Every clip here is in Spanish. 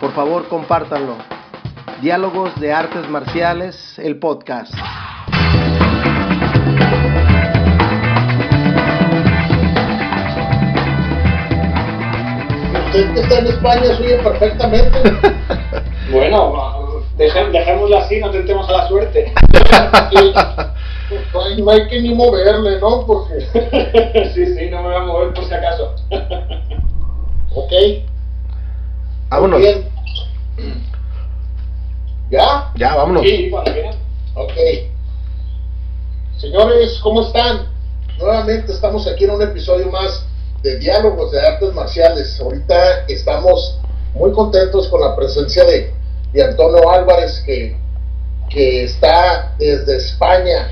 Por favor, compártanlo. Diálogos de Artes Marciales, el podcast. Usted que está en España se oye perfectamente. Bueno, deje- dejémoslo así, no tentemos a la suerte. No hay, no hay que ni moverle, ¿no? Porque. sí, sí, no me voy a mover por si acaso. Ok. Vámonos. Bien. ¿Ya? Ya, vámonos. Sí, quieran. Ok. Señores, ¿cómo están? Nuevamente estamos aquí en un episodio más de Diálogos de Artes Marciales. Ahorita estamos muy contentos con la presencia de, de Antonio Álvarez, que, que está desde España.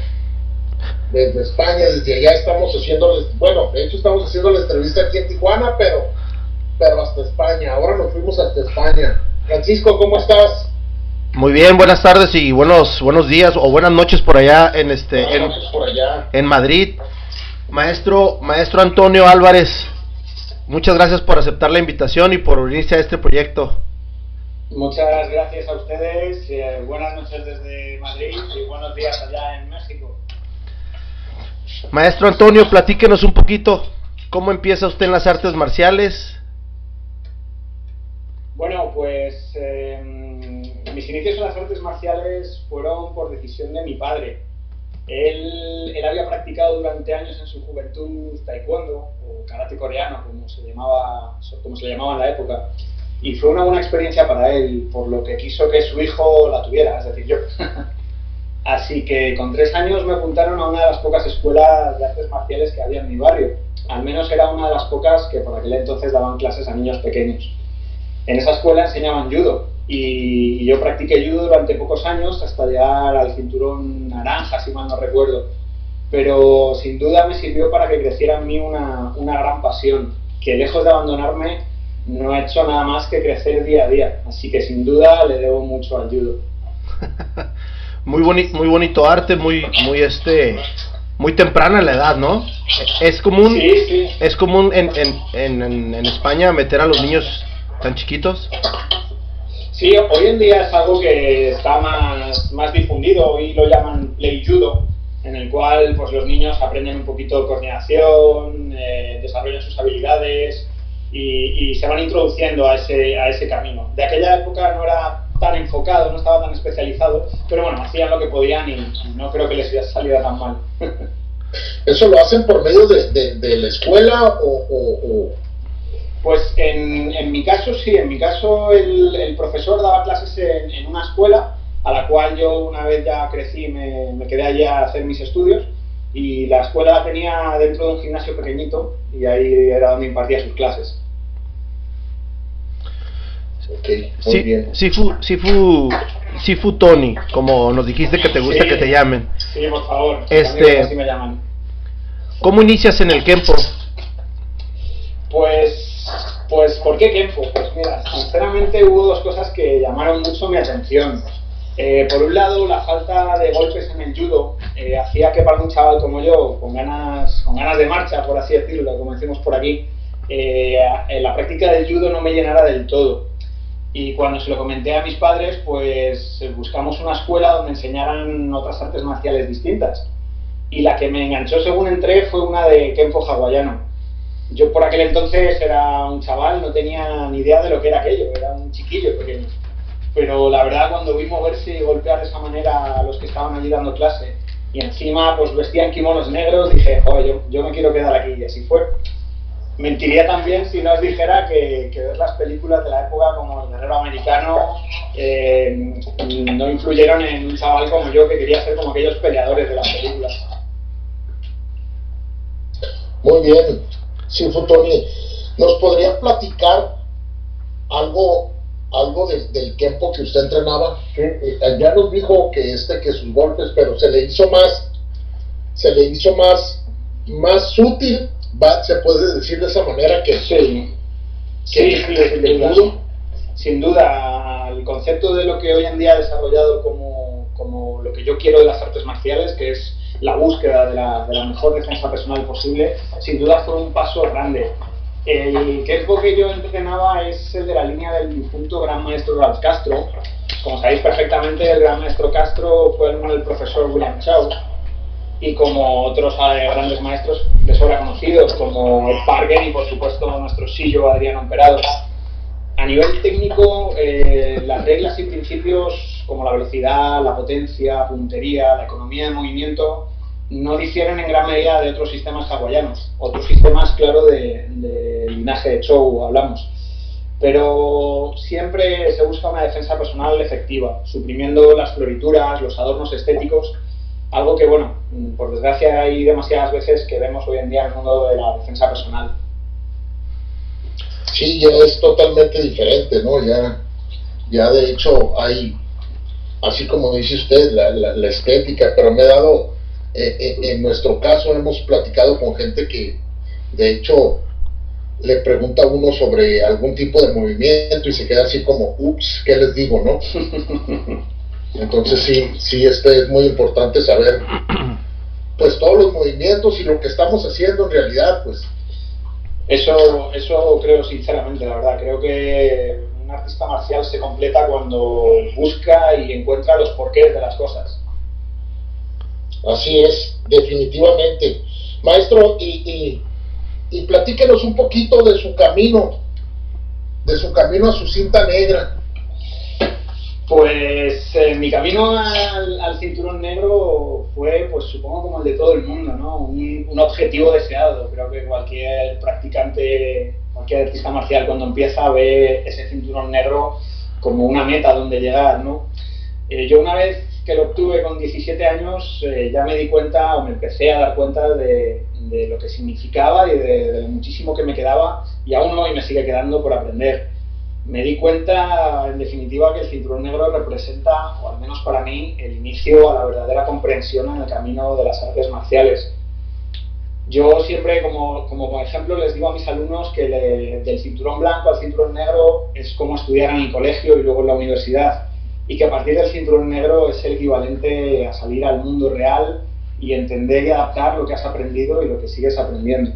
Desde España, desde allá estamos haciéndoles, bueno, de hecho estamos haciendo la entrevista aquí en Tijuana, pero, pero hasta España. Ahora nos fuimos hasta España. Francisco, ¿cómo estás? Muy bien, buenas tardes y buenos buenos días o buenas noches por allá en este en, Buenas noches por allá. en Madrid. Maestro maestro Antonio Álvarez, muchas gracias por aceptar la invitación y por unirse a este proyecto. Muchas gracias a ustedes. eh, buenas noches desde Madrid y buenos días allá en México. Maestro Antonio, platíquenos un poquito cómo empieza usted en las artes marciales. Bueno, pues eh, mis inicios en las artes marciales fueron por decisión de mi padre. Él, él había practicado durante años en su juventud taekwondo o karate coreano, como se llamaba, como se le llamaba en la época, y fue una buena experiencia para él, por lo que quiso que su hijo la tuviera, es decir, yo. Así que con tres años me apuntaron a una de las pocas escuelas de artes marciales que había en mi barrio. Al menos era una de las pocas que por aquel entonces daban clases a niños pequeños. En esa escuela enseñaban judo y yo practiqué judo durante pocos años hasta llegar al cinturón naranja, si mal no recuerdo. Pero sin duda me sirvió para que creciera en mí una, una gran pasión, que lejos de abandonarme no he hecho nada más que crecer día a día. Así que sin duda le debo mucho al judo. Muy bonito, muy bonito arte, muy muy este muy temprana la edad, ¿no? Es común Sí, sí. es común en, en, en, en- en España meter a los niños tan chiquitos. Sí, hoy en día es algo que está más, más difundido y lo llaman play judo, en el cual pues, los niños aprenden un poquito de coordinación, eh, desarrollan sus habilidades y, y se van introduciendo a ese, a ese camino. De aquella época no era tan enfocado, no estaba tan especializado, pero bueno, hacían lo que podían y, y no creo que les saliera tan mal. ¿Eso lo hacen por medio de, de- de la escuela o, o- o- Pues en, en mi caso sí, en mi caso el, el profesor daba clases en, en una escuela a la cual yo una vez ya crecí me, me quedé allí a hacer mis estudios y la escuela la tenía dentro de un gimnasio pequeñito y ahí era donde impartía sus clases. Ok, muy Sí, bien. Sifu, Sifu, Sifu Tony, como nos dijiste que te gusta Sí. que te llamen. Sí, por favor, Este- así me llaman. ¿Cómo inicias en el Kempo? Pues, pues, ¿por qué Kenpo? Pues mira, sinceramente hubo dos cosas que llamaron mucho mi atención. Eh, por un lado, la falta de golpes en el judo eh, hacía que para un chaval como yo, con ganas, con ganas de marcha, por así decirlo, como decimos por aquí, eh, la práctica del judo no me llenara del todo. Y cuando se lo comenté a mis padres, pues buscamos una escuela donde enseñaran otras artes marciales distintas. Y la que me enganchó según entré fue una de Kenpo hawaiano. Yo por aquel entonces era un chaval, no tenía ni idea de lo que era aquello, era un chiquillo pequeño. Pero la verdad cuando vi moverse y golpear de esa manera a los que estaban allí dando clase y encima pues vestían kimonos negros, dije, joder, yo, yo me quiero quedar aquí y así fue. Mentiría también si no os dijera que, que ver las películas de la época como El Guerrero Americano eh, no influyeron en un chaval como yo que quería ser como aquellos peleadores de las películas. Muy bien. Sí, Tony, ¿nos podría platicar algo algo del tiempo que usted entrenaba. Eh, ya nos dijo que este que sus golpes, pero se le hizo más, se le hizo más, más sutil, se puede decir de esa manera que sí, sí, sin, duda, sin duda, el concepto de lo que hoy en día ha desarrollado como, como lo que yo quiero de las artes marciales, que es la búsqueda de la, de la mejor defensa personal posible, sin duda fue un paso grande el Kempo que yo entrenaba es el de la línea del difunto gran maestro Ralph Castro. Como sabéis perfectamente, el gran maestro Castro fue el del profesor William Chow. Y como otros eh, grandes maestros de sobra conocidos, como Parker y por supuesto nuestro sillo Adriano Emperado. A nivel técnico, eh, las reglas y principios como la velocidad, la potencia, puntería, la economía de movimiento, no difieren en gran medida de otros sistemas hawaianos, otros sistemas, claro, de, de linaje de show hablamos. Pero siempre se busca una defensa personal efectiva, suprimiendo las florituras, los adornos estéticos, algo que, bueno, por desgracia hay demasiadas veces que vemos hoy en día en el mundo de la defensa personal. Sí, ya es totalmente diferente, ¿no? Ya, ya de hecho hay, así como dice usted, la, la estética, pero me he dado eh, eh, en nuestro caso hemos platicado con gente que de hecho le pregunta a uno sobre algún tipo de movimiento y se queda así como, ups, ¿qué les digo, no? Entonces sí, sí, este es muy importante saber pues todos los movimientos y lo que estamos haciendo en realidad, pues. Eso, eso creo sinceramente, la verdad, creo que un artista marcial se completa cuando busca y encuentra los porqués de las cosas. Así es, definitivamente. Maestro, y, y, platíquenos un poquito de su camino, de su camino a su cinta negra. Pues eh, mi camino al, cinturón negro fue, pues supongo como el de todo el mundo, ¿no? Un, un, objetivo deseado. Creo que cualquier practicante, cualquier artista marcial cuando empieza ve ese cinturón negro como una meta donde llegar, ¿no? Eh, yo una vez que lo obtuve con 17 años, eh, ya me di cuenta o me empecé a dar cuenta de, lo que significaba y de, lo muchísimo que me quedaba y aún hoy me sigue quedando por aprender. Me di cuenta, en definitiva, que el cinturón negro representa, o al menos para mí, el inicio a la verdadera comprensión en el camino de las artes marciales. Yo siempre, como, como por ejemplo, les digo a mis alumnos que del cinturón blanco al cinturón negro es como estudiar en el colegio y luego en la universidad y que a partir del cinturón negro es el equivalente a salir al mundo real y entender y adaptar lo que has aprendido y lo que sigues aprendiendo.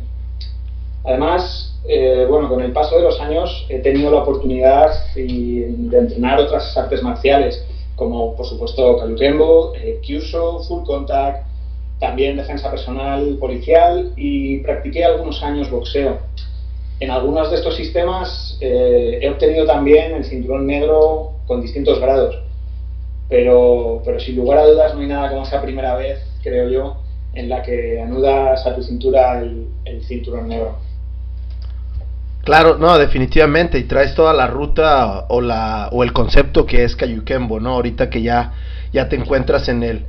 Además, eh, bueno, con el paso de los años he tenido la oportunidad de entrenar otras artes marciales, como por supuesto Kalukembo, eh, Kyusho, Full Contact, también defensa personal policial y practiqué algunos años boxeo. En algunos de estos sistemas eh, he obtenido también el cinturón negro con distintos grados. Pero, pero sin lugar a dudas no hay nada como esa primera vez, creo yo, en la que anudas a tu cintura el, cinturón negro. Claro, no, definitivamente, y traes toda la ruta o, la, o el concepto que es Cayuquembo, ¿no? Ahorita que ya, ya te encuentras en él.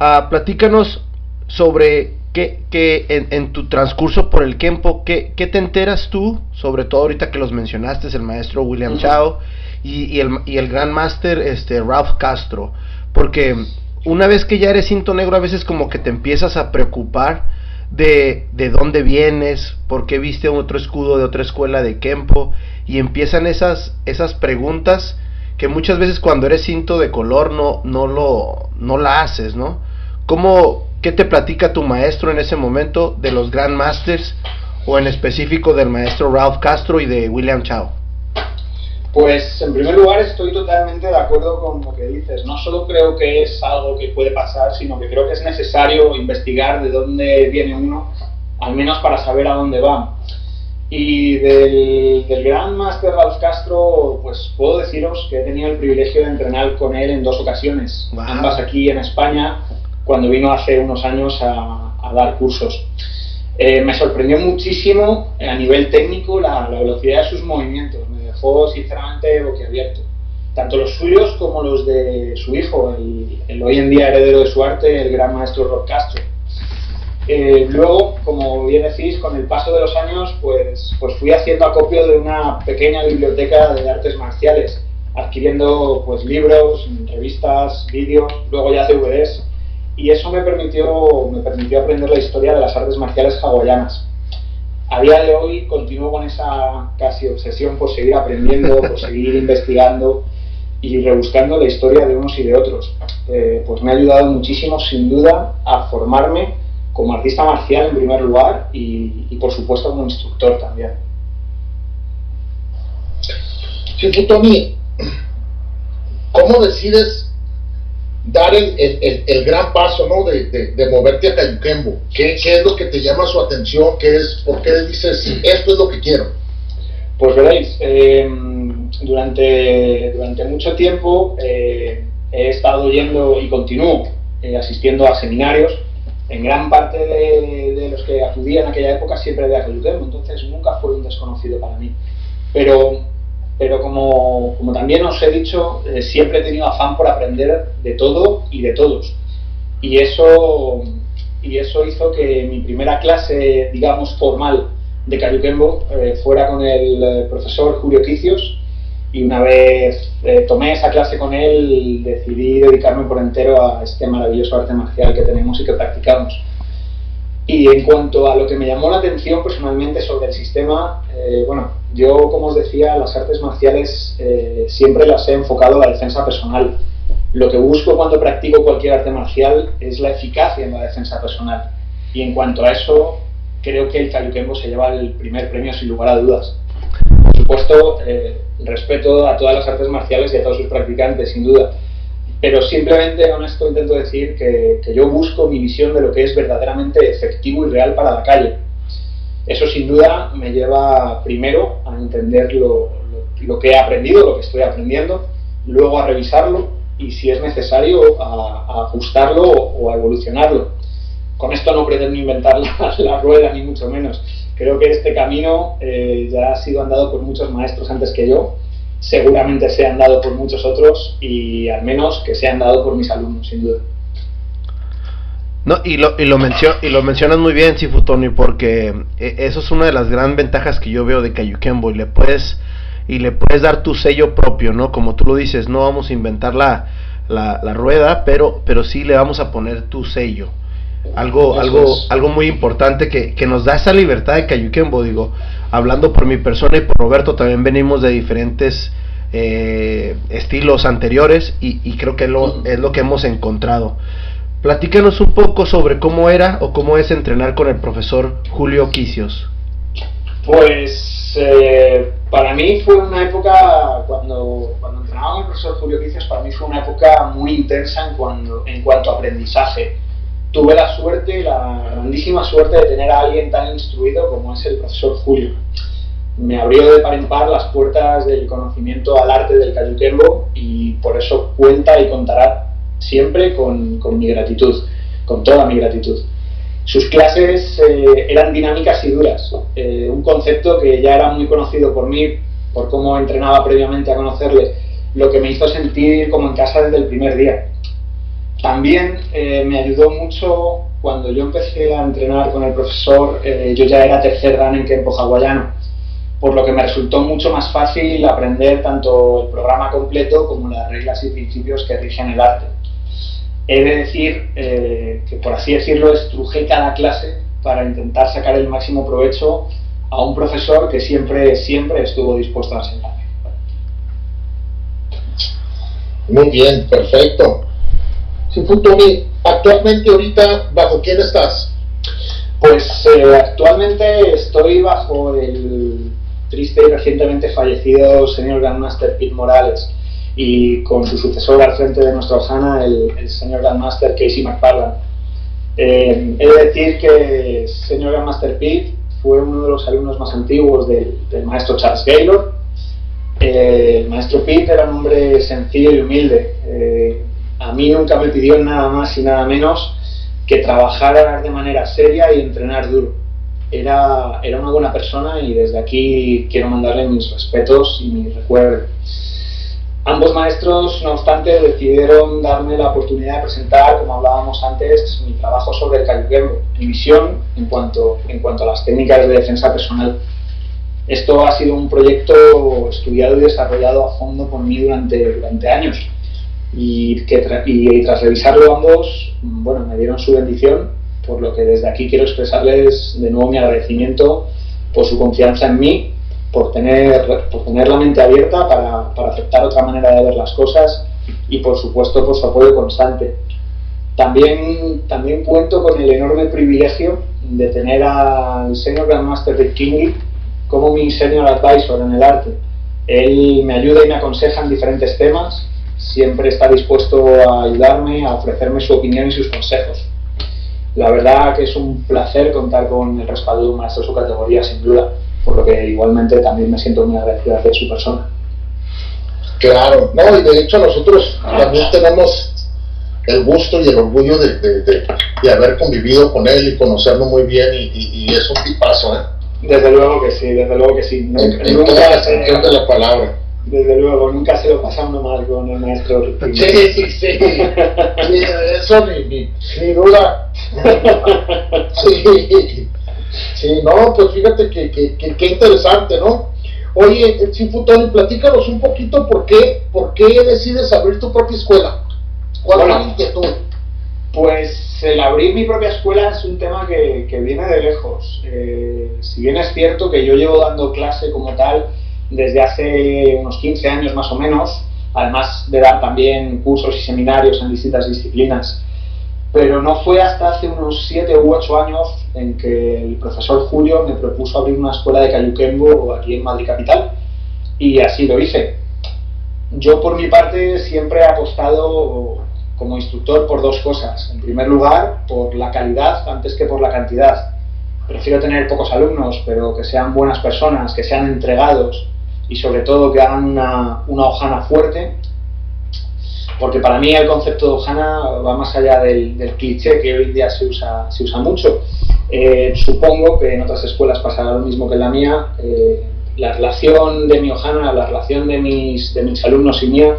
Uh, platícanos sobre qué, qué en, en, tu transcurso por el Kempo, ¿qué, ¿qué, te enteras tú, sobre todo ahorita que los mencionaste, el maestro William Chao, y, el, y el gran máster este, Ralph Castro. Porque una vez que ya eres cinto negro, a veces como que te empiezas a preocupar de, de dónde vienes, por qué viste otro escudo de otra escuela de Kempo, y empiezan esas, esas preguntas que muchas veces cuando eres cinto de color no, no, lo, no la haces, ¿no? ¿Cómo, ¿Qué te platica tu maestro en ese momento de los Grand Masters o en específico del maestro Ralph Castro y de William Chao? Pues en primer lugar estoy totalmente de acuerdo con lo que dices. No solo creo que es algo que puede pasar, sino que creo que es necesario investigar de dónde viene uno, al menos para saber a dónde va. Y del, gran Master Ralph Castro, pues puedo deciros que he tenido el privilegio de entrenar con él en dos ocasiones, ambas aquí en España, cuando vino hace unos años a, a dar cursos. Eh, me sorprendió muchísimo a nivel técnico la, la velocidad de sus movimientos dejó sinceramente boquiabierto. Tanto los suyos como los de su hijo, el, hoy en día heredero de su arte, el gran maestro Rob Castro. Eh, luego, como bien decís, con el paso de los años, pues, pues fui haciendo acopio de una pequeña biblioteca de artes marciales adquiriendo pues libros, revistas, vídeos, luego ya DVDs, y eso me permitió, me permitió aprender la historia de las artes marciales hawaianas. A día de hoy continúo con esa casi obsesión por seguir aprendiendo, por seguir investigando y rebuscando la historia de unos y de otros. Eh, pues me ha ayudado muchísimo, sin duda, a formarme como artista marcial en primer lugar y, y por supuesto como instructor también. Sí, Tony, ¿cómo decides dar el, el, el, gran paso ¿no? de, de, de moverte a Cayuquembo? ¿Qué, ¿Qué, es lo que te llama su atención? ¿Qué es, ¿Por qué dices, esto es lo que quiero? Pues veréis, eh, durante, durante mucho tiempo eh, he estado yendo y continúo eh, asistiendo a seminarios. En gran parte de, de, los que acudía en aquella época siempre de Cayuquembo, entonces nunca fue un desconocido para mí. Pero pero como, como, también os he dicho, eh, siempre he tenido afán por aprender de todo y de todos. Y eso, y eso hizo que mi primera clase, digamos, formal de Cayuquembo eh, fuera con el eh, profesor Julio Quicios. Y una vez eh, tomé esa clase con él, decidí dedicarme por entero a este maravilloso arte marcial que tenemos y que practicamos. Y en cuanto a lo que me llamó la atención personalmente sobre el sistema, eh, bueno, yo como os decía, las artes marciales eh, siempre las he enfocado a la defensa personal. Lo que busco cuando practico cualquier arte marcial es la eficacia en la defensa personal. Y en cuanto a eso, creo que el Kayukembo se lleva el primer premio sin lugar a dudas. Por supuesto, eh, respeto a todas las artes marciales y a todos sus practicantes, sin duda pero simplemente con esto intento decir que, que, yo busco mi visión de lo que es verdaderamente efectivo y real para la calle. Eso sin duda me lleva primero a entender lo, lo, que he aprendido, lo que estoy aprendiendo, luego a revisarlo y si es necesario a, ajustarlo o, a evolucionarlo. Con esto no pretendo inventar la, la, rueda ni mucho menos. Creo que este camino eh, ya ha sido andado por muchos maestros antes que yo seguramente se han dado por muchos otros y al menos que se han dado por mis alumnos, sin duda. No, y lo, y lo, mencio y lo mencionas muy bien, Sifu Tony, porque eso es una de las grandes ventajas que yo veo de Kayukembo y le puedes y le puedes dar tu sello propio, ¿no? Como tú lo dices, no vamos a inventar la, la, la rueda, pero, pero sí le vamos a poner tu sello. Algo, eso algo, es. algo muy importante que, que, nos da esa libertad de Kayukembo, digo, hablando por mi persona y por Roberto, también venimos de diferentes eh, estilos anteriores y, creo que lo, es lo que hemos encontrado. Platícanos un poco sobre cómo era o cómo es entrenar con el profesor Julio Quicios. Pues eh, para mí fue una época, cuando, cuando entrenaba con el profesor Julio Quicios, para mí fue una época muy intensa en, en cuanto a aprendizaje tuve la suerte, la grandísima suerte de tener a alguien tan instruido como es el profesor Julio. Me abrió de par en par las puertas del conocimiento al arte del cayuquembo y por eso cuenta y contará siempre con, con mi gratitud, con toda mi gratitud. Sus clases eh, eran dinámicas y duras, eh, un concepto que ya era muy conocido por mí, por cómo entrenaba previamente a conocerle, lo que me hizo sentir como en casa desde el primer día también eh, me ayudó mucho cuando yo empecé a entrenar con el profesor, eh, yo ya era tercer dan en Kempo hawaiano, por lo que me resultó mucho más fácil aprender tanto el programa completo como las reglas y principios que rigen el arte. He de decir eh, que, por así decirlo, estrujé cada clase para intentar sacar el máximo provecho a un profesor que siempre, siempre estuvo dispuesto a enseñarme. Muy bien, perfecto. Futoni, actualmente ahorita, ¿bajo quién estás? Pues eh, actualmente estoy bajo el triste y recientemente fallecido señor Grandmaster Pete Morales y con su sucesor al frente de nuestra Osana, el, el señor Grandmaster Casey McFarland. Eh, he de decir que el señor Grandmaster Pete fue uno de los alumnos más antiguos del, del maestro Charles Gaylor. Eh, el maestro Pete era un hombre sencillo y humilde. Eh, a mí nunca me pidió nada más y nada menos que trabajar de manera seria y entrenar duro. Era, era una buena persona y desde aquí quiero mandarle mis respetos y mi recuerdo. Ambos maestros, no obstante, decidieron darme la oportunidad de presentar, como hablábamos antes, mi trabajo sobre el cayuquembo, mi visión en cuanto, en cuanto a las técnicas de defensa personal. Esto ha sido un proyecto estudiado y desarrollado a fondo por mí durante, durante años y, que y, tras revisarlo ambos, bueno, me dieron su bendición, por lo que desde aquí quiero expresarles de nuevo mi agradecimiento por su confianza en mí, por tener, por tener la mente abierta para, para aceptar otra manera de ver las cosas y por supuesto por su apoyo constante. También, también cuento con el enorme privilegio de tener al Senior Grandmaster Rick Kingley como mi Senior Advisor en el arte. Él me ayuda y me aconseja en diferentes temas, siempre está dispuesto a ayudarme, a ofrecerme su opinión y sus consejos. La verdad que es un placer contar con el respaldo de un maestro de su categoría, sin duda, por lo que igualmente también me siento muy agradecido de su persona. Claro, no, y de hecho nosotros también tenemos el gusto y el orgullo de, de, haber convivido con él y conocerlo muy bien y, y, es un tipazo, ¿eh? Desde luego que sí, desde luego que sí. En, en toda la de la palabra. Desde luego, nunca se lo pasando mal con el maestro Sí, sí, sí. eso ni, ni, ni duda. sí. sí, no, pues fíjate que, que, que, interesante, ¿no? Oye, Sinfutoni, platícanos un poquito por qué, por qué decides abrir tu propia escuela. ¿Cuál bueno, es la inquietud? Pues el abrir mi propia escuela es un tema que, que viene de lejos. Eh, si bien es cierto que yo llevo dando clase como tal desde hace unos 15 años más o menos, además de dar también cursos y seminarios en distintas disciplinas. Pero no fue hasta hace unos 7 u 8 años en que el profesor Julio me propuso abrir una escuela de Cayuquembo aquí en Madrid Capital y así lo hice. Yo por mi parte siempre he apostado como instructor por dos cosas. En primer lugar, por la calidad antes que por la cantidad. Prefiero tener pocos alumnos, pero que sean buenas personas, que sean entregados, y sobre todo que hagan una, una hojana fuerte, porque para mí el concepto de hojana va más allá del, del cliché que hoy en día se usa, se usa mucho. Eh, supongo que en otras escuelas pasará lo mismo que en la mía. Eh, la relación de mi hojana, la relación de mis, de mis alumnos y mía,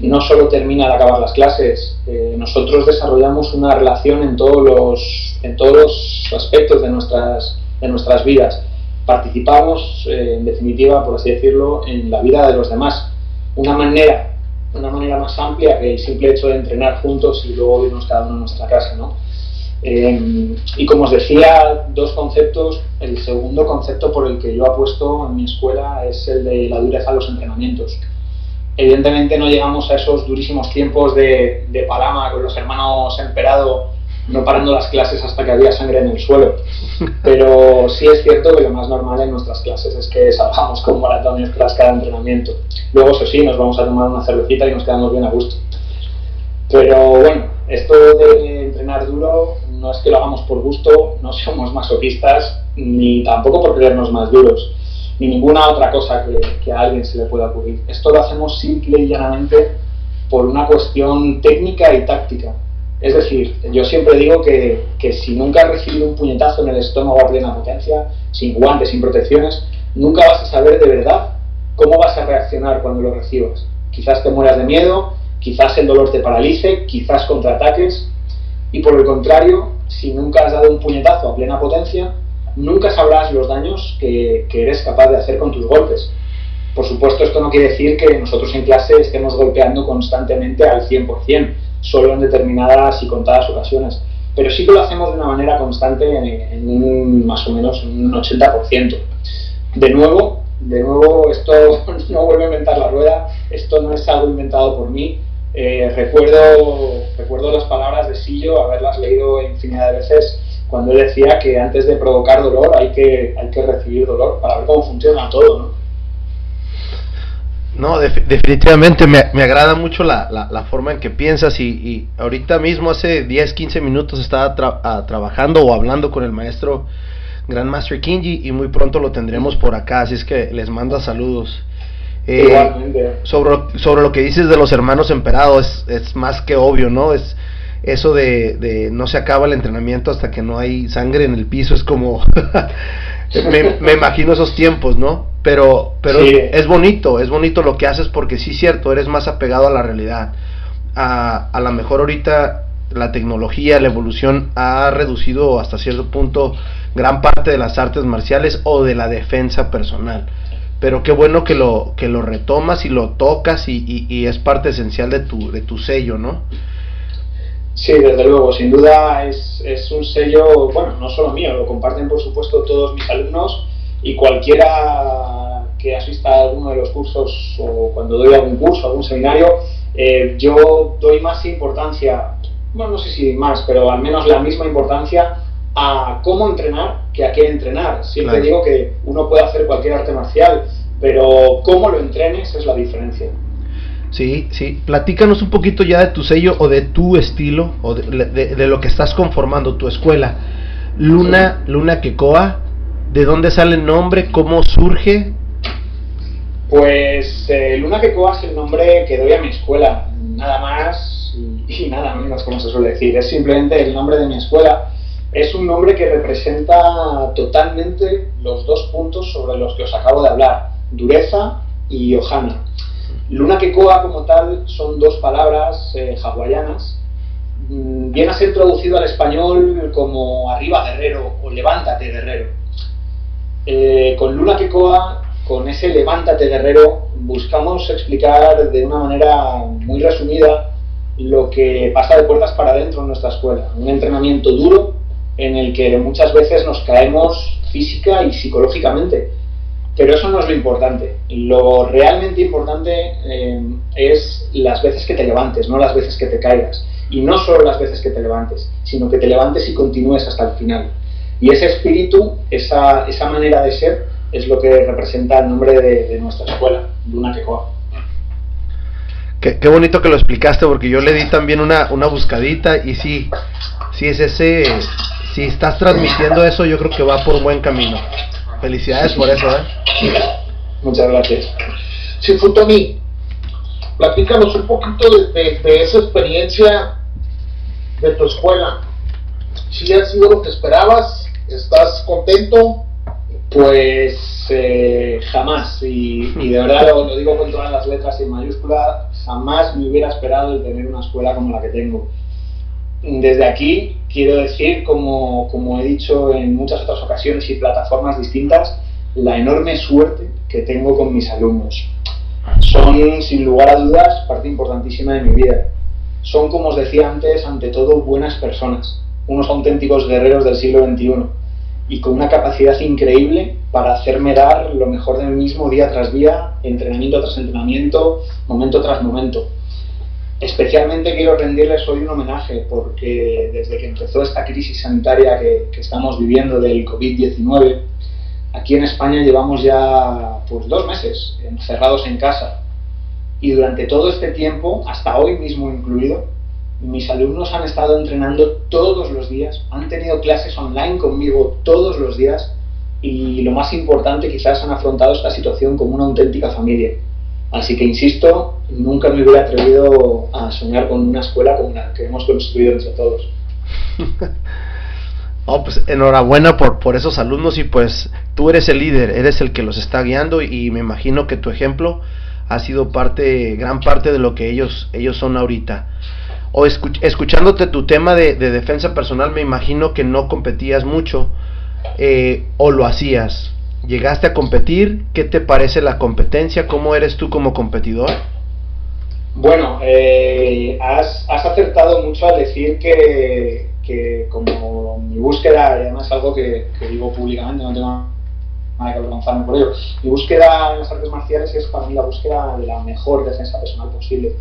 no solo termina al acabar las clases. Eh, nosotros desarrollamos una relación en todos los, en todos aspectos de nuestras, de nuestras vidas participamos, eh, en definitiva, por así decirlo, en la vida de los demás. Una manera, una manera más amplia que el simple hecho de entrenar juntos y luego irnos cada uno a nuestra casa, ¿no? Eh, y como os decía, dos conceptos. El segundo concepto por el que yo apuesto en mi escuela es el de la dureza de los entrenamientos. Evidentemente no llegamos a esos durísimos tiempos de, de Palama con los hermanos Emperado no parando las clases hasta que había sangre en el suelo. Pero sí es cierto que lo más normal en nuestras clases es que salgamos con maratones tras cada entrenamiento. Luego, eso sí, nos vamos a tomar una cervecita y nos quedamos bien a gusto. Pero bueno, esto de entrenar duro no es que lo hagamos por gusto, no somos masoquistas, ni tampoco por creernos más duros, ni ninguna otra cosa que, que a alguien se le pueda ocurrir. Esto lo hacemos simple y llanamente por una cuestión técnica y táctica es decir, yo siempre digo que, que, si nunca has recibido un puñetazo en el estómago a plena potencia, sin guantes, sin protecciones, nunca vas a saber de verdad cómo vas a reaccionar cuando lo recibas. Quizás te mueras de miedo, quizás el dolor te paralice, quizás contraataques, y por el contrario, si nunca has dado un puñetazo a plena potencia, nunca sabrás los daños que, que eres capaz de hacer con tus golpes. Por supuesto, esto no quiere decir que nosotros en clase estemos golpeando constantemente al 100%, solo en determinadas y contadas ocasiones. Pero sí que lo hacemos de una manera constante en, un, más o menos un 80%. De nuevo, de nuevo, esto no vuelve a inventar la rueda, esto no es algo inventado por mí. Eh, recuerdo, recuerdo las palabras de Sillo, haberlas leído infinidad de veces, cuando él decía que antes de provocar dolor hay que, hay que recibir dolor para ver cómo funciona todo. No, definitivamente me, me, agrada mucho la, la, la, forma en que piensas y, y, ahorita mismo hace 10, 15 minutos estaba tra trabajando o hablando con el maestro Grandmaster Kinji y muy pronto lo tendremos por acá, así es que les manda saludos. Eh, sobre, sobre lo que dices de los hermanos emperados es, es más que obvio, ¿no? Es eso de, de, no se acaba el entrenamiento hasta que no hay sangre en el piso, es como me, me imagino esos tiempos, ¿no? Pero, pero sí. es, bonito, es bonito lo que haces porque sí es cierto, eres más apegado a la realidad. A, a lo mejor ahorita la tecnología, la evolución ha reducido hasta cierto punto gran parte de las artes marciales o de la defensa personal. Pero qué bueno que lo, que lo retomas y lo tocas y, y, es parte esencial de tu, de tu sello, ¿no? Sí, desde luego, sin duda es, es un sello, bueno, no solo mío, lo comparten por supuesto todos mis alumnos y cualquiera que asista a alguno de los cursos o cuando doy algún curso, algún seminario, eh, yo doy más importancia, bueno, no sé si más, pero al menos la misma importancia a cómo entrenar que a qué entrenar. Siempre digo que uno puede hacer cualquier arte marcial, pero cómo lo entrenes es la diferencia. Sí, sí. Platícanos un poquito ya de tu sello o de tu estilo o de, lo que estás conformando, tu escuela. Luna, Luna Kekoa, ¿de dónde sale el nombre? ¿Cómo surge? Pues eh, Luna Kekoa es el nombre que doy a mi escuela, nada más y, nada menos, como se suele decir. Es simplemente el nombre de mi escuela. Es un nombre que representa totalmente los dos puntos sobre los que os acabo de hablar, dureza y Ohana. Luna Kekoa como tal son dos palabras eh, hawaianas. Mm, viene a ser traducido al español como arriba guerrero o levántate guerrero. Eh, con Luna Kekoa, con ese levántate guerrero, buscamos explicar de una manera muy resumida lo que pasa de puertas para adentro en nuestra escuela. Un entrenamiento duro en el que muchas veces nos caemos física y psicológicamente pero eso no es lo importante. Lo realmente importante eh, es las veces que te levantes, no las veces que te caigas. Y no solo las veces que te levantes, sino que te levantes y continúes hasta el final. Y ese espíritu, esa, esa manera de ser, es lo que representa el nombre de, nuestra escuela, Luna Kekoa. Qué, qué, bonito que lo explicaste, porque yo le di también una, una buscadita y sí, sí es ese, si estás transmitiendo eso, yo creo que va por un buen camino. Felicidades por eso, ¿eh? Muchas gracias. Sí, Futoni, platícanos un poquito de, esa experiencia de tu escuela. Si ha sido lo que esperabas, ¿estás contento? Pues eh, jamás, y, de verdad lo, digo con todas las letras en mayúscula, jamás me hubiera esperado el tener una escuela como la que tengo. Desde aquí quiero decir, como, como he dicho en muchas otras ocasiones y plataformas distintas, la enorme suerte que tengo con mis alumnos. Son, sin lugar a dudas, parte importantísima de mi vida. Son, como os decía antes, ante todo buenas personas, unos auténticos guerreros del siglo XXI y con una capacidad increíble para hacerme dar lo mejor de mí mismo día tras día, entrenamiento tras entrenamiento, momento tras momento. Especialmente quiero rendirles hoy un homenaje porque desde que empezó esta crisis sanitaria que, estamos viviendo del COVID-19, aquí en España llevamos ya pues, dos meses encerrados en casa. Y durante todo este tiempo, hasta hoy mismo incluido, mis alumnos han estado entrenando todos los días, han tenido clases online conmigo todos los días y lo más importante quizás han afrontado esta situación como una auténtica familia. Así que insisto, nunca me hubiera atrevido a soñar con una escuela como la que hemos construido entre todos. Oh, pues enhorabuena por, por esos alumnos y pues tú eres el líder, eres el que los está guiando y me imagino que tu ejemplo ha sido parte, gran parte de lo que ellos, ellos son ahorita. O escuchándote tu tema de, defensa personal, me imagino que no competías mucho eh, o lo hacías llegaste a competir, ¿qué te parece la competencia? ¿Cómo eres tú como competidor? Bueno, eh, has, acertado mucho al decir que, que, como mi búsqueda, y además algo que, digo públicamente, no tengo nada que avergonzarme por ello, mi búsqueda en las artes marciales es para mí la búsqueda de la mejor defensa personal posible.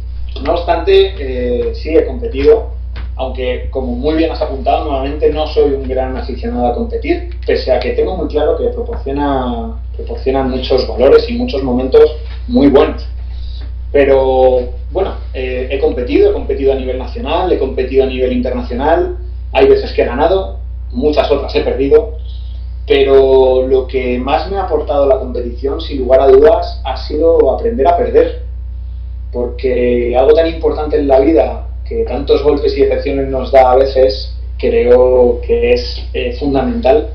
No obstante, eh, sí he competido, aunque como muy bien has apuntado, nuevamente no soy un gran aficionado a competir, pese a que tengo muy claro que proporciona, proporciona muchos valores y muchos momentos muy buenos. Pero bueno, eh, he competido, he competido a nivel nacional, he competido a nivel internacional, hay veces que he ganado, muchas otras he perdido, pero lo que más me ha aportado la competición, sin lugar a dudas, ha sido aprender a perder. Porque algo tan importante en la vida que tantos golpes y decepciones nos da a veces, creo que es eh, fundamental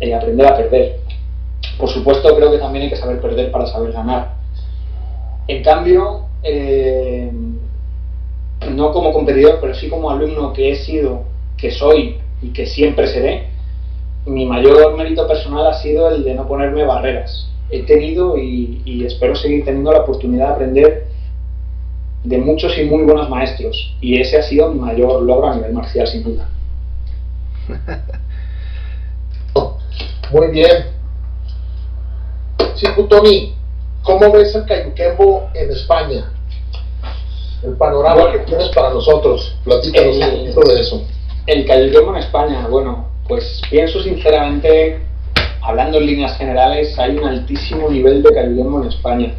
eh, aprender a perder. Por supuesto, creo que también hay que saber perder para saber ganar. En cambio, eh, no como competidor, pero sí como alumno que he sido, que soy y que siempre seré, mi mayor mérito personal ha sido el de no ponerme barreras. He tenido y, espero seguir teniendo la oportunidad de aprender de muchos y muy buenos maestros. Y ese ha sido mi mayor logro a nivel marcial, sin duda. Muy bien. Sí, Tony, ¿cómo ves el Cayuquembo en España? El panorama que tienes para nosotros. Platícanos un poquito de eso. El Cayuquembo en España, bueno, pues pienso sinceramente, hablando en líneas generales, hay un altísimo nivel de Cayuquembo en España.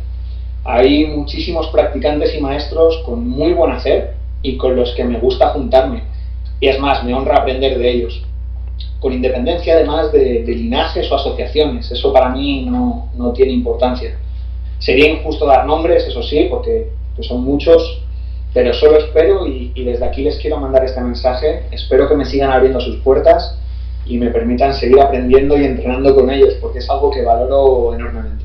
Hay muchísimos practicantes y maestros con muy buen hacer y con los que me gusta juntarme. Y es más, me honra aprender de ellos. Con independencia además de, linajes o asociaciones. Eso para mí no, no, tiene importancia. Sería injusto dar nombres, eso sí, porque pues son muchos, pero solo espero y, desde aquí les quiero mandar este mensaje. Espero que me sigan abriendo sus puertas y me permitan seguir aprendiendo y entrenando con ellos, porque es algo que valoro enormemente.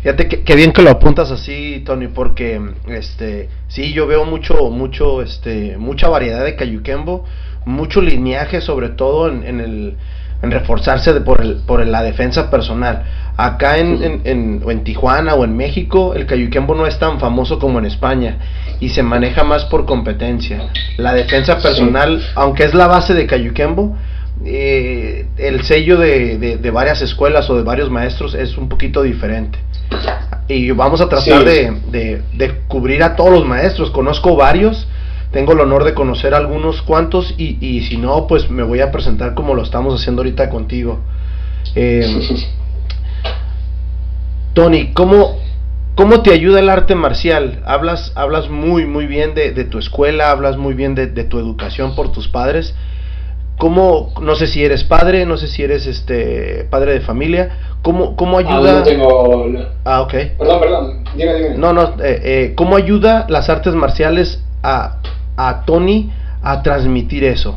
Fíjate que, bien que lo apuntas así, Tony, porque este sí yo veo mucho, mucho, este, mucha variedad de cayuquembo, mucho lineaje, sobre todo en, en el en reforzarse de, por, el, por la defensa personal. Acá en, en, en, Tijuana o en México, el cayuquembo no es tan famoso como en España y se maneja más por competencia. La defensa personal, aunque es la base de cayuquembo, eh, el sello de, de, varias escuelas o de varios maestros es un poquito diferente. Y vamos a tratar de, de, cubrir a todos los maestros. Conozco varios, tengo el honor de conocer algunos cuantos y, y si no, pues me voy a presentar como lo estamos haciendo ahorita contigo. Eh, Tony, ¿cómo, ¿cómo te ayuda el arte marcial? Hablas, hablas muy, muy bien de, de tu escuela, hablas muy bien de, de tu educación por tus padres ¿Cómo, no sé si eres padre, no sé si eres este padre de familia, cómo, cómo ayuda... Ah, tengo... Ah, ok. Perdón, perdón, dime, dime. No, no, eh, eh, ¿cómo ayuda las artes marciales a, a Tony a transmitir eso?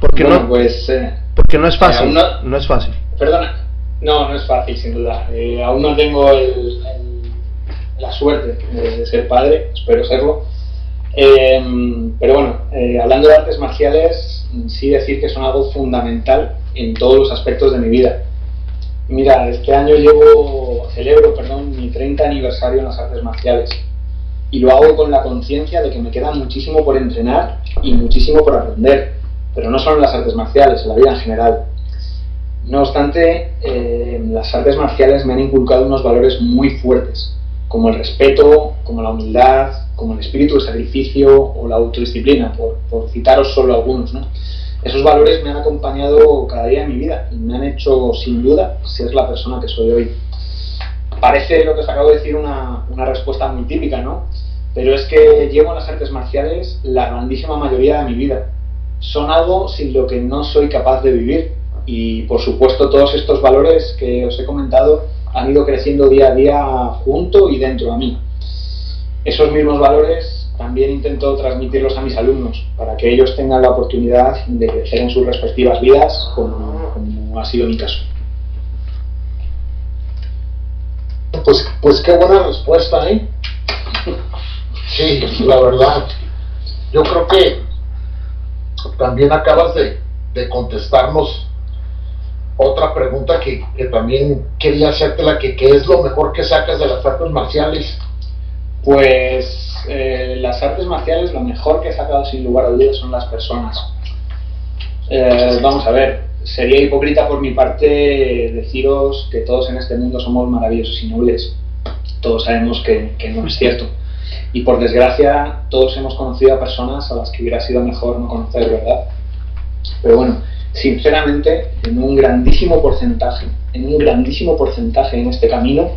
Porque no, pues... Eh, porque no es fácil, no, es fácil. Perdona, no, no es fácil, sin duda. aún no tengo la suerte de ser padre, espero serlo. pero bueno, hablando de artes marciales, sí decir que son algo fundamental en todos los aspectos de mi vida. Mira, este año llevo, celebro, perdón, mi 30 aniversario en las artes marciales y lo hago con la conciencia de que me queda muchísimo por entrenar y muchísimo por aprender, pero no solo en las artes marciales, en la vida en general. No obstante, eh, las artes marciales me han inculcado unos valores muy fuertes, como el respeto, como la humildad, como el espíritu de sacrificio o la autodisciplina, por, por citaros solo algunos. ¿no? Esos valores me han acompañado cada día de mi vida y me han hecho, sin duda, ser la persona que soy hoy. Parece lo que os acabo de decir una, respuesta muy típica, ¿no? Pero es que llevo las artes marciales la grandísima mayoría de mi vida. Son algo sin lo que no soy capaz de vivir. Y por supuesto todos estos valores que os he comentado han ido creciendo día a día junto y dentro a mí. Esos mismos valores también intento transmitirlos a mis alumnos para que ellos tengan la oportunidad de crecer en sus respectivas vidas como, ha sido mi caso. Pues, pues qué buena respuesta, ¿eh? Sí, la verdad. Yo creo que también acabas de, de contestarnos otra pregunta que, también quería hacerte, la que ¿qué es lo mejor que sacas de las artes marciales? Pues eh, las artes marciales lo mejor que he sacado sin lugar a dudas son las personas. Eh, vamos a ver, sería hipócrita por mi parte deciros que todos en este mundo somos maravillosos y nobles. Todos sabemos que, que no es cierto. Y por desgracia, todos hemos conocido a personas a las que hubiera sido mejor no conocer, ¿verdad? Pero bueno, sinceramente, en un grandísimo porcentaje, en un grandísimo porcentaje en este camino,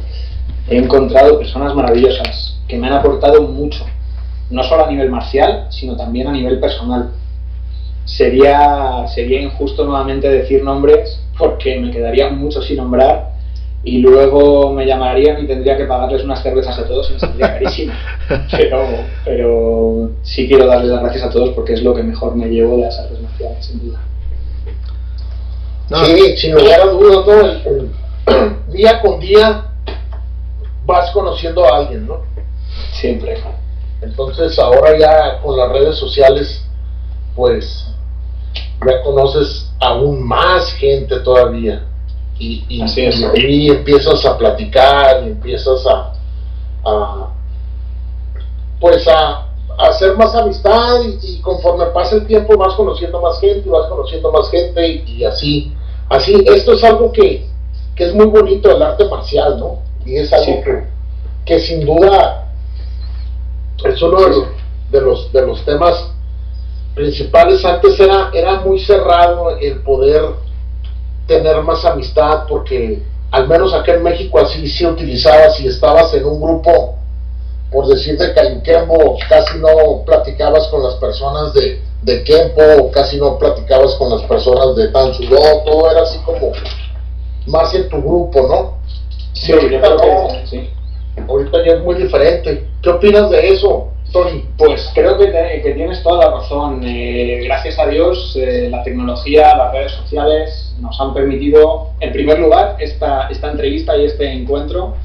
he encontrado personas maravillosas que me han aportado mucho, no solo a nivel marcial, sino también a nivel personal. Sería, sería injusto nuevamente decir nombres porque me quedaría mucho sin nombrar y luego me llamarían y tendría que pagarles unas cervezas a todos y me saldría carísimo. Pero, pero sí quiero darles las gracias a todos porque es lo que mejor me llevo de las artes marciales, sin duda. Sí, sin lugar a dudas, día con día vas conociendo a alguien, ¿no? Siempre. Entonces ahora ya con las redes sociales, pues ya conoces aún más gente todavía. Y, y, ahí empiezas a platicar y empiezas a, a pues a, hacer más amistad y, conforme pasa el tiempo vas conociendo más gente, vas conociendo más gente y, así. Así, esto es algo que, que, es muy bonito del arte marcial, ¿no? Y es algo que, que, sin duda es uno de los, de los, de los temas principales. Antes era, era muy cerrado el poder tener más amistad porque al menos acá en México así se utilizaba si estabas en un grupo por decir de Kempo, casi no platicabas con las personas de, de Kempo, casi no platicabas con las personas de Tansudo, todo era así como más en tu grupo, ¿no? Sí, ahorita, sí. ahorita ya es muy diferente. ¿Qué opinas de eso, Tony? Pues creo que, que tienes toda la razón. Eh, gracias a Dios, eh, la tecnología, las redes sociales nos han permitido, en primer lugar, esta, esta entrevista y este encuentro,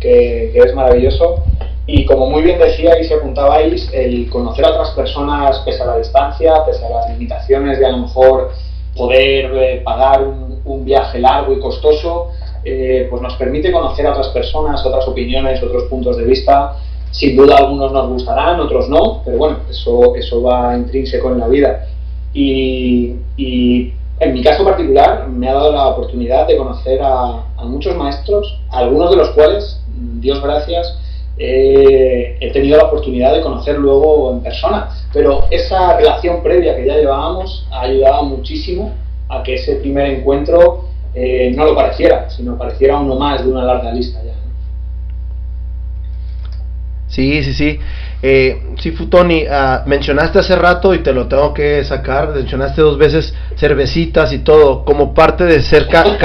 que, que es maravilloso. Y como muy bien decíais y apuntabais, el conocer a otras personas pese a la distancia, pese a las limitaciones de a lo mejor poder eh, pagar un, un, viaje largo y costoso, eh, pues nos permite conocer a otras personas, otras opiniones, otros puntos de vista. Sin duda algunos nos gustarán, otros no, pero bueno, eso, eso va intrínseco en la vida. Y, y en mi caso particular me ha dado la oportunidad de conocer a, a muchos maestros, algunos de los cuales, Dios gracias, eh, he tenido la oportunidad de conocer luego en persona, pero esa relación previa que ya llevábamos ha ayudado muchísimo a que ese primer encuentro eh, no lo pareciera, sino pareciera uno más de una larga lista ya. Sí, sí, sí. Eh, sí, Futoni, ah, mencionaste hace rato y te lo tengo que sacar, mencionaste dos veces cervecitas y todo, como parte de ser Kayu,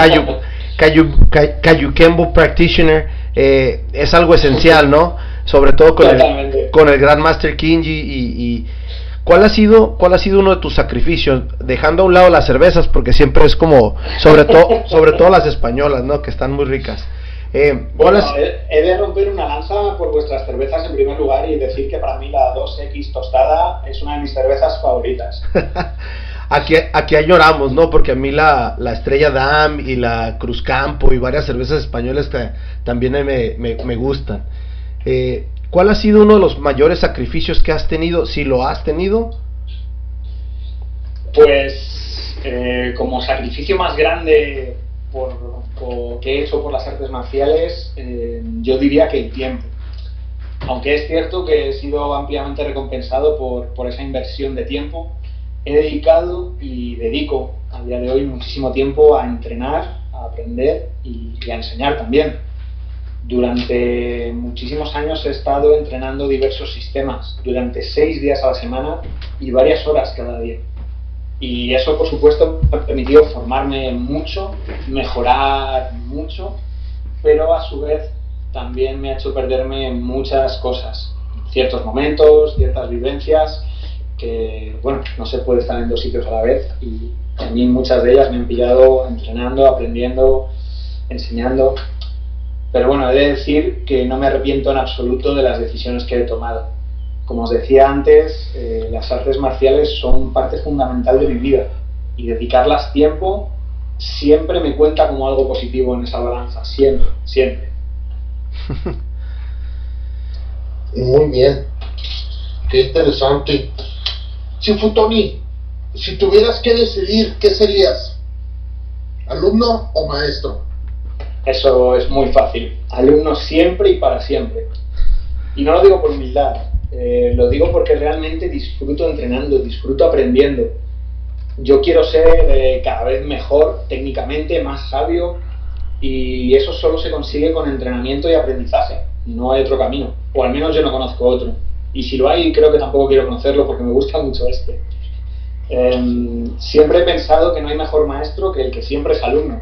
Kayu, Practitioner eh, es algo esencial, ¿no? Sobre todo con el, con el Grandmaster Kinji y, ¿Cuál ha sido cuál ha sido uno de tus sacrificios dejando a un lado las cervezas porque siempre es como sobre todo sobre todo las españolas no que están muy ricas. Eh, he de romper una lanza por vuestras cervezas en primer lugar y decir que para mí la 2X tostada es una de mis cervezas favoritas aquí, aquí lloramos, ¿no? Porque a mí la, la Estrella Dam y la Cruz Campo y varias cervezas españolas también me, me, gustan. Eh, ¿Cuál ha sido uno de los mayores sacrificios que has tenido, si lo has tenido? Pues eh, como sacrificio más grande por, que he hecho por las artes marciales, eh, yo diría que el tiempo. Aunque es cierto que he sido ampliamente recompensado por, por esa inversión de tiempo, he dedicado y dedico a día de hoy muchísimo tiempo a entrenar, a aprender y, a enseñar también. Durante muchísimos años he estado entrenando diversos sistemas, durante seis días a la semana y varias horas cada día. Y eso, por supuesto, me ha permitido formarme mucho, mejorar mucho, pero a su vez también me ha hecho perderme muchas cosas, ciertos momentos, ciertas vivencias que, bueno, no se puede estar en dos sitios a la vez y a mí muchas de ellas me han pillado entrenando, aprendiendo, enseñando. Pero bueno, he de decir que no me arrepiento en absoluto de las decisiones que he tomado. Como os decía antes, eh, las artes marciales son parte fundamental de mi vida y dedicarlas tiempo siempre me cuenta como algo positivo en esa balanza, siempre, siempre. Muy bien, qué interesante. Si Futoni, si tuvieras que decidir, ¿qué serías? ¿Alumno o maestro? Eso es muy fácil. Alumno siempre y para siempre. Y no lo digo por humildad, eh, lo digo porque realmente disfruto entrenando, disfruto aprendiendo. Yo quiero ser eh, cada vez mejor técnicamente, más sabio, y eso solo se consigue con entrenamiento y aprendizaje. No hay otro camino, o al menos yo no conozco otro. Y si lo hay, creo que tampoco quiero conocerlo porque me gusta mucho este. Em, siempre he pensado que no hay mejor maestro que el que siempre es alumno.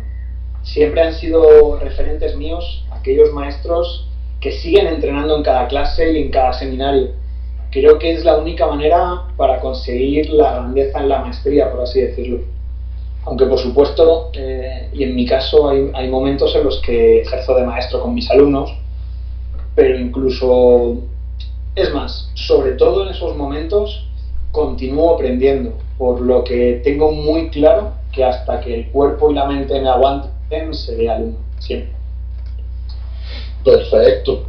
Siempre han sido referentes míos aquellos maestros que siguen entrenando en cada clase y en cada seminario. Creo que es la única manera para conseguir la grandeza en la maestría, por así decirlo. Aunque por supuesto, eh, y en mi caso hay, hay momentos en los que ejerzo de maestro con mis alumnos, pero incluso Es más, sobre todo en esos momentos, continúo aprendiendo, por lo que tengo muy claro que hasta que el cuerpo y la mente me aguanten, seré alumno, siempre. Perfecto.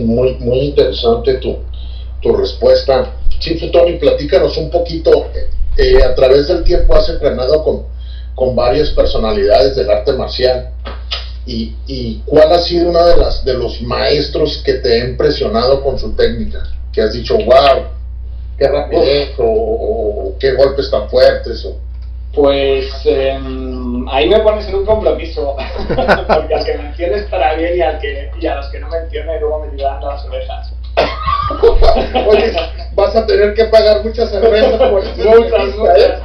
Muy, muy interesante tu, tu respuesta. Sí, Tony, platícanos un poquito. Eh, a través del tiempo has entrenado con, con varias personalidades del arte marcial. Y, y, cuál ha sido uno de, las, de los maestros que te ha impresionado con su técnica? Que has dicho, wow, qué rapidez o, qué golpes tan fuertes. O... Pues em, ahí me pones en un compromiso, porque al que menciones para bien y, al que, y a los que no menciones luego me tiran las orejas. Oye, vas a tener que pagar muchas cervezas por muchas, muchas.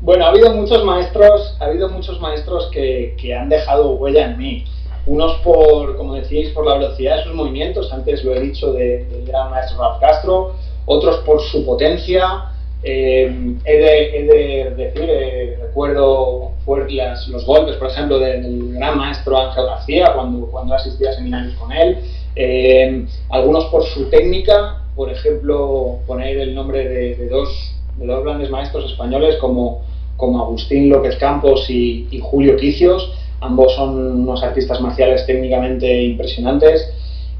Bueno, ha habido muchos maestros, ha habido muchos maestros que, que, han dejado huella en mí. Unos por, como decíais, por la velocidad de sus movimientos, antes lo he dicho del gran maestro Ralph Castro, otros por su potencia, eh, he, de, decir, eh, recuerdo las, los golpes, por ejemplo, del gran maestro Ángel García cuando, cuando asistía a seminarios con él. Eh, algunos por su técnica, por ejemplo, poner el nombre de, dos, de dos grandes maestros españoles como, como Agustín López Campos y, y Julio Quicios. Ambos son unos artistas marciales técnicamente impresionantes.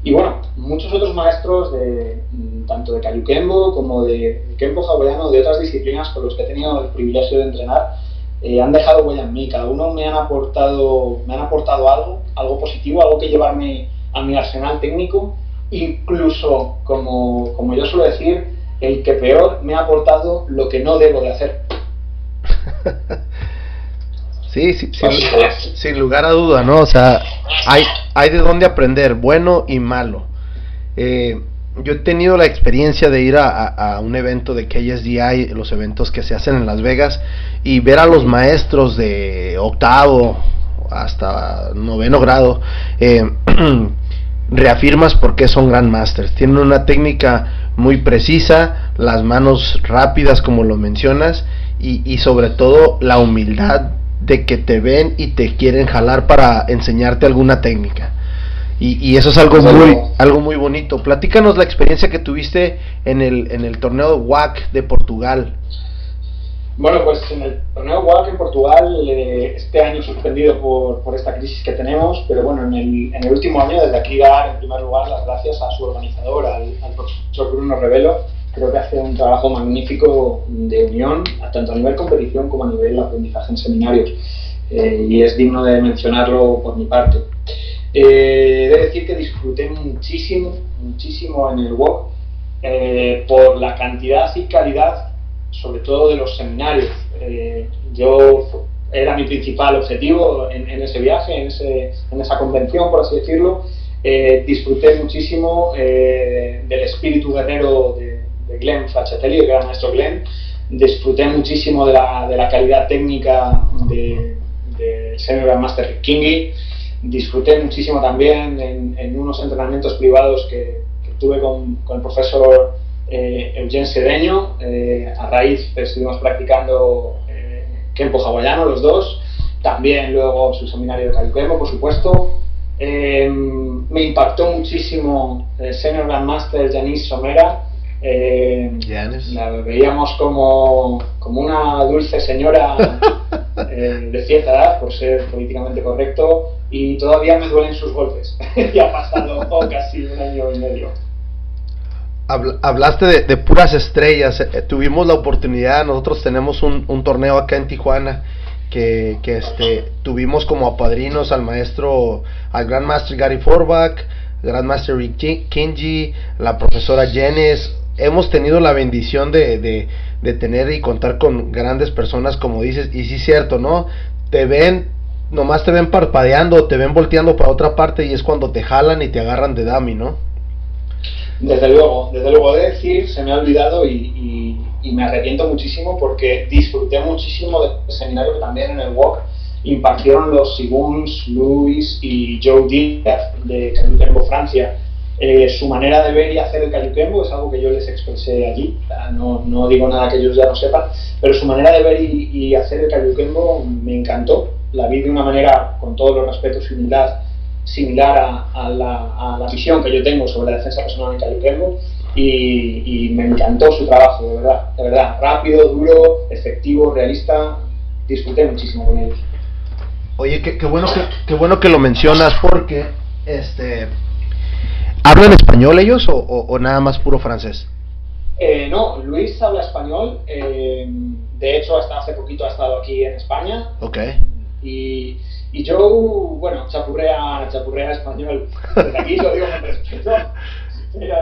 Y bueno, muchos otros maestros, de, mm, tanto de Kayukembo como de, Kempo hawaiano, de otras disciplinas con los que he tenido el privilegio de entrenar, eh, han dejado huella en mí. Cada uno me han aportado, me han aportado algo, algo positivo, algo que llevarme a mi arsenal técnico. Incluso, como, como yo suelo decir, el que peor me ha aportado lo que no debo de hacer. Sí, sí sin, lugar a duda, ¿no? O sea, hay, hay de dónde aprender, bueno y malo. Eh, yo he tenido la experiencia de ir a, un evento de KSDI, los eventos que se hacen en Las Vegas, y ver a los maestros de octavo hasta noveno grado, eh, reafirmas por qué son Grandmasters. Tienen una técnica muy precisa, las manos rápidas como lo mencionas, y, y sobre todo la humildad de que te ven y te quieren jalar para enseñarte alguna técnica. Y, eso es algo muy, algo muy bonito. Platícanos la experiencia que tuviste en el, en el torneo WAC de Portugal. Bueno, pues en el torneo WAC en Portugal, eh, este año suspendido por, por, esta crisis que tenemos, pero bueno, en el, en el último año, desde aquí dar en primer lugar las gracias a su organizador, al, al profesor Bruno Revelo, creo que hace un trabajo magnífico de unión, tanto a nivel competición como a nivel aprendizaje en seminarios. Eh, y es digno de mencionarlo por mi parte. Eh, he de decir que disfruté muchísimo, muchísimo en el WOC eh, por la cantidad y calidad, sobre todo de los seminarios. yo era mi principal objetivo en, ese viaje, en, ese, en, esa convención, por así decirlo. disfruté muchísimo del espíritu guerrero de, de Glenn Facciatelli, el gran maestro Glenn. Disfruté muchísimo de la, de la calidad técnica del de Senior Master Kingi. Disfruté muchísimo también en, unos entrenamientos privados que, tuve con, con, el profesor eh, Eugen Cedeño. Eh, a raíz estuvimos practicando eh, Kempo hawaiano los dos. También luego su seminario de Kayukemo, por supuesto. Eh, me impactó muchísimo el Senior Grandmaster Janice Somera, eh, la veíamos como, como una dulce señora eh, de cierta edad, por ser políticamente correcto, y todavía me duelen sus golpes. ya ha pasado casi un año y medio. Hablaste de, puras estrellas. Eh, tuvimos la oportunidad, nosotros tenemos un, torneo acá en Tijuana que, que, este, tuvimos como apadrinos al maestro, al Grandmaster Gary Forbach, Grandmaster Rick la profesora Jennings, hemos tenido la bendición de, de, tener y contar con grandes personas, como dices, y sí cierto, ¿no? Te ven, nomás te ven parpadeando, te ven volteando para otra parte y es cuando te jalan y te agarran de dami, ¿no? Desde luego, desde luego de decir, se me ha olvidado y, y, me arrepiento muchísimo porque disfruté muchísimo del seminario que también en el WOC impartieron los Siguns, Luis y Joe Díaz de Canutempo, Francia. Eh, su manera de ver y hacer el Cayuquembo es algo que yo les expresé allí, no, no, digo nada que ellos ya no sepan, pero su manera de ver y, hacer el Cayuquembo me encantó, la vi de una manera, con todos los respetos y humildad, similar a, la, visión que yo tengo sobre la defensa personal en Cayo y, y me encantó su trabajo, de verdad, de verdad, rápido, duro, efectivo, realista, disfruté muchísimo con ellos. Oye, qué, bueno que qué bueno que lo mencionas porque este ¿hablan español ellos o, nada más puro francés? Eh, no, Luis habla español. Eh, de hecho, hasta hace poquito ha estado aquí en España. Ok. Y, y yo, bueno, chapurrea, chapurrea español. Aquí lo digo con respeto.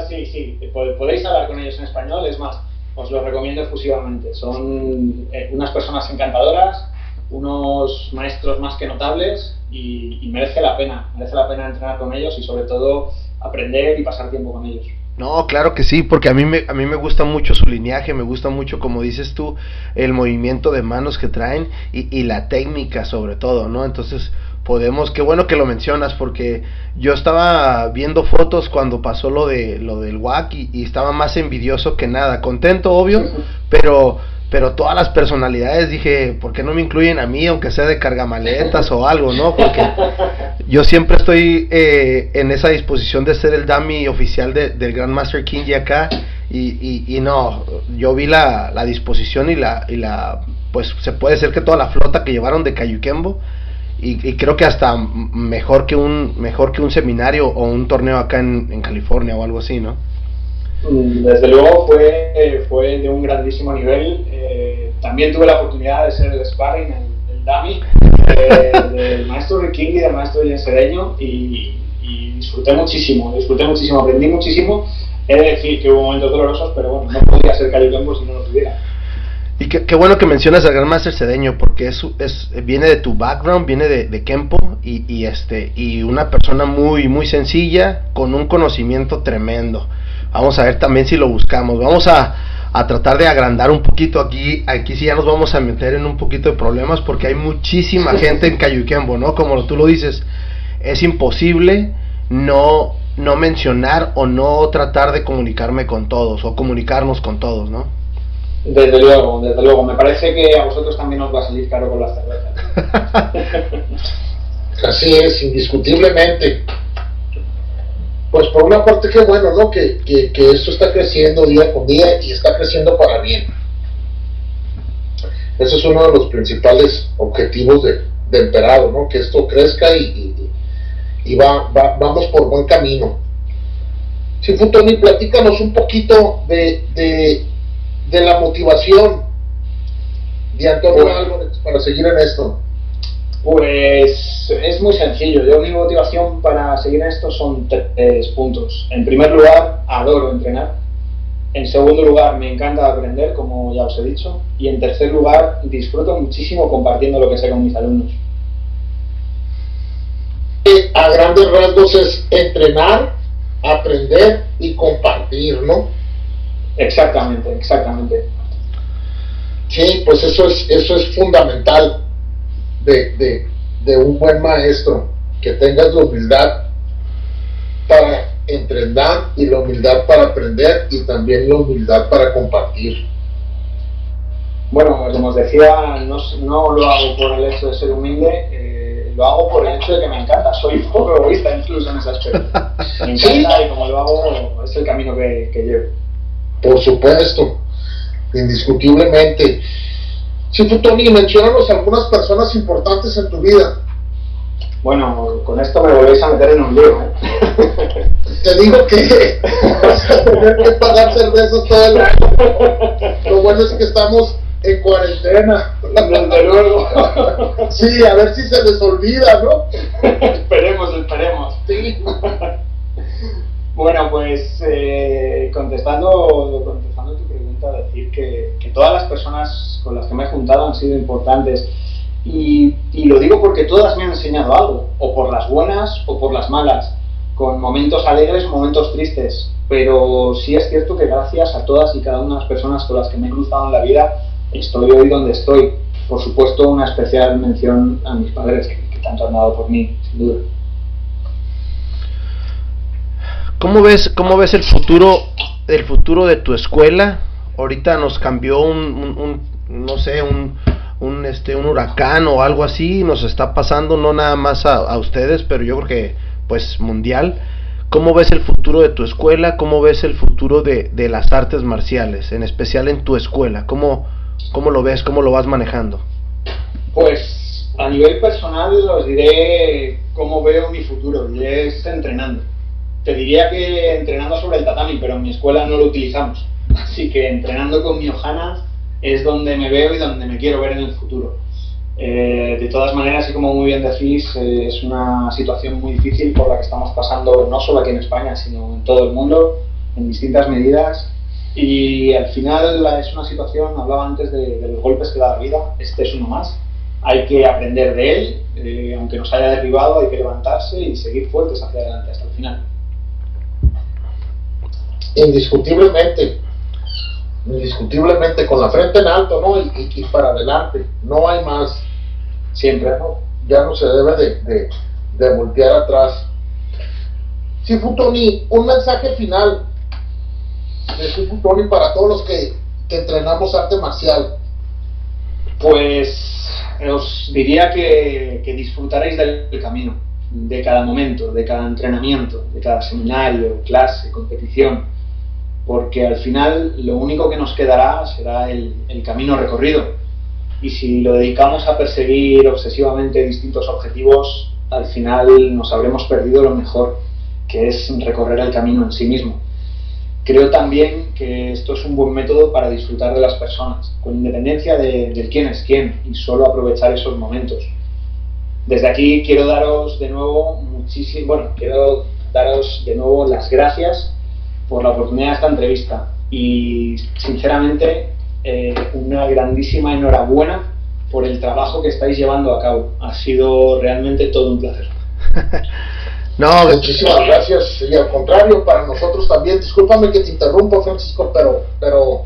Sí, sí, podéis hablar con ellos en español. Es más, os lo recomiendo efusivamente. Son eh, unas personas encantadoras, unos maestros más que notables y, y merece la pena. Merece la pena entrenar con ellos y sobre todo aprender y pasar tiempo con ellos. No, claro que sí, porque a mí me, a mí me gusta mucho su lineaje, me gusta mucho, como dices tú, el movimiento de manos que traen y, y la técnica sobre todo, ¿no? Entonces podemos, qué bueno que lo mencionas, porque yo estaba viendo fotos cuando pasó lo de lo del WAC y, y estaba más envidioso que nada, contento, obvio, pero pero todas las personalidades dije, ¿por qué no me incluyen a mí, aunque sea de cargamaletas o algo, no? Porque yo siempre estoy eh, en esa disposición de ser el dummy oficial de, del Grandmaster King y acá, y, y, no, yo vi la, la, disposición y la, y la, pues se puede ser que toda la flota que llevaron de Cayuquembo, y, y, creo que hasta mejor que un mejor que un seminario o un torneo acá en, en California o algo así, ¿no? Mm, desde luego fue, fue de un grandísimo nivel. Eh, también tuve la oportunidad de ser el sparring, el, el dummy, eh, del maestro Ricky y del maestro Jensereño y, y disfruté muchísimo, disfruté muchísimo, aprendí muchísimo. He de decir que hubo momentos dolorosos, pero bueno, no podría ser Cali si no lo tuviera. Y qué, bueno que mencionas al Gran Master Cedeño, porque es, es, viene de tu background, viene de, de Kempo, y, y, este, y una persona muy, muy sencilla, con un conocimiento tremendo. Vamos a ver también si lo buscamos. Vamos a, a tratar de agrandar un poquito aquí. Aquí sí ya nos vamos a meter en un poquito de problemas porque hay muchísima gente en Cayuquembo, ¿no? Como tú lo dices, es imposible no, no mencionar o no tratar de comunicarme con todos o comunicarnos con todos, ¿no? Desde luego, desde luego. Me parece que a vosotros también os va a salir caro con las cervezas. Así es, indiscutiblemente. Pues por una parte qué bueno, ¿no? Que, que, que esto está creciendo día con día y está creciendo para bien. Ese es uno de los principales objetivos de, de Emperado, ¿no? Que esto crezca y, y, y va, va, vamos por buen camino. Sí, Futoni, platícanos un poquito de, de, de la motivación de Antonio Álvarez para seguir en esto. Pues es muy sencillo. Yo mi motivación para seguir en esto son tres puntos. En primer lugar, adoro entrenar. En segundo lugar, me encanta aprender, como ya os he dicho. Y en tercer lugar, disfruto muchísimo compartiendo lo que sé con mis alumnos. A grandes rasgos es entrenar, aprender y compartir, ¿no? Exactamente, exactamente. Sí, pues eso es, eso es fundamental de, de, un buen maestro, que tengas la humildad para entrenar y la humildad para aprender y también la humildad para compartir. Bueno, como os decía, no, no lo hago por el hecho de ser humilde, eh, lo hago por el hecho de que me encanta. Soy un poco egoísta incluso en ese aspecto. Me encanta y como lo hago es el camino que, que llevo. Por supuesto, indiscutiblemente. Si tú, Tony, mencionanos algunas personas importantes en tu vida. Bueno, con esto me volvéis a meter en un lío. ¿eh? Te digo que vas a tener que pagar cervezas todo el año. Lo bueno es que estamos en cuarentena. Desde luego. Sí, a ver si se les olvida, ¿no? esperemos, esperemos. Sí. Bueno, pues eh, contestando, contestando tu pregunta, decir que, que, todas las personas con las que me he juntado han sido importantes. Y, y, lo digo porque todas me han enseñado algo, o por las buenas o por las malas, con momentos alegres, momentos tristes. Pero sí es cierto que gracias a todas y cada una de las personas con las que me he cruzado en la vida, estoy hoy donde estoy. Por supuesto, una especial mención a mis padres que, que tanto han dado por mí, sin duda. ¿Cómo ves, cómo ves el futuro, el futuro de tu escuela? Ahorita nos cambió un, un, un no sé, un, un, este, un huracán o algo así, nos está pasando no nada más a, a, ustedes, pero yo creo que pues mundial. ¿Cómo ves el futuro de tu escuela? ¿Cómo ves el futuro de, de las artes marciales, en especial en tu escuela? ¿Cómo, ¿Cómo lo ves? ¿Cómo lo vas manejando? Pues a nivel personal os diré cómo veo mi futuro y es entrenando. Te diría que entrenando sobre el tatami, pero en mi escuela no lo utilizamos. Así que entrenando con mi Ohana es donde me veo y donde me quiero ver en el futuro. Eh, de todas maneras, y como muy bien decís, eh, es una situación muy difícil por la que estamos pasando no solo aquí en España, sino en todo el mundo, en distintas medidas. Y al final es una situación, hablaba antes de, los golpes que da la vida, este es uno más. Hay que aprender de él, eh, aunque nos haya derribado, hay que levantarse y seguir fuertes hacia adelante hasta el final. Indiscutiblemente, indiscutiblemente con la frente en alto, ¿no? Y, para adelante, no hay más. Siempre, ¿no? Ya no se debe de, de, voltear atrás. Sí, Futoni, un mensaje final de Futoni para todos los que, que entrenamos arte marcial. Pues os diría que, que disfrutaréis del camino, de cada momento, de cada entrenamiento, de cada seminario, clase, competición porque al final lo único que nos quedará será el, camino recorrido. Y si lo dedicamos a perseguir obsesivamente distintos objetivos, al final nos habremos perdido lo mejor, que es recorrer el camino en sí mismo. Creo también que esto es un buen método para disfrutar de las personas, con independencia de, quién es quién, y solo aprovechar esos momentos. Desde aquí quiero daros de nuevo muchísimo, bueno, quiero daros de nuevo las gracias por la oportunidad de esta entrevista y sinceramente eh, una grandísima enhorabuena por el trabajo que estáis llevando a cabo. Ha sido realmente todo un placer. no, muchísimas gracias y al contrario para nosotros también. Discúlpame que te interrumpo, Francisco, pero pero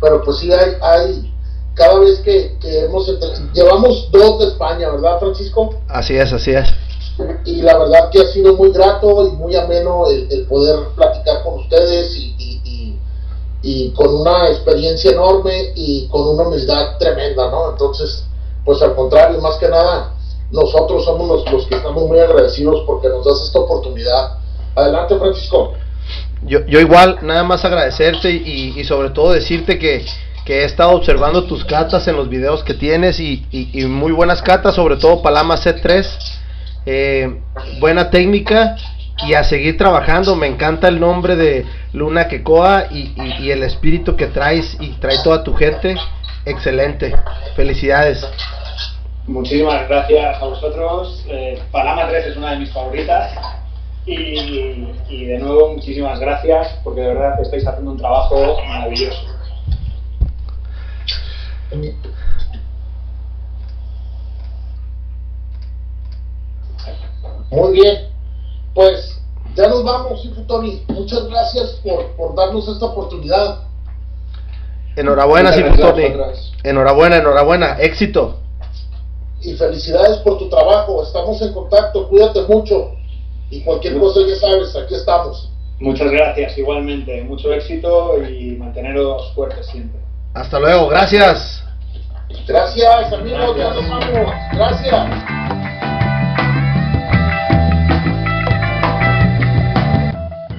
pero pues sí hay, hay cada vez que, que hemos llevamos dos de España, ¿verdad, Francisco? Así es, así es y la verdad que ha sido muy grato y muy ameno el, poder platicar con ustedes y, y, con una experiencia enorme y con una humildad tremenda, ¿no? Entonces, pues al contrario, más que nada, nosotros somos los, los que estamos muy agradecidos porque nos das esta oportunidad. Adelante, Francisco. Yo, yo igual, nada más agradecerte y, y sobre todo decirte que, que he estado observando tus catas en los videos que tienes y, y muy buenas catas, sobre todo Palama C3 eh, buena técnica y a seguir trabajando. Me encanta el nombre de Luna Quecoa y, y, el espíritu que traes y trae toda tu gente. Excelente. Felicidades. Muchísimas gracias a vosotros. Eh, Palama 3 es una de mis favoritas. Y, y, de nuevo, muchísimas gracias porque de verdad estáis haciendo un trabajo maravilloso. Muy bien, pues ya nos vamos, Tony. Muchas gracias por, darnos esta oportunidad. Enhorabuena, Tony. Enhorabuena, enhorabuena. Éxito. Y felicidades por tu trabajo. Estamos en contacto. Cuídate mucho. Y cualquier cosa ya sabes, aquí estamos. Muchas gracias, igualmente. Mucho éxito y manteneros fuertes siempre. Hasta luego, gracias. Gracias, amigos. Ya nos vamos. Gracias.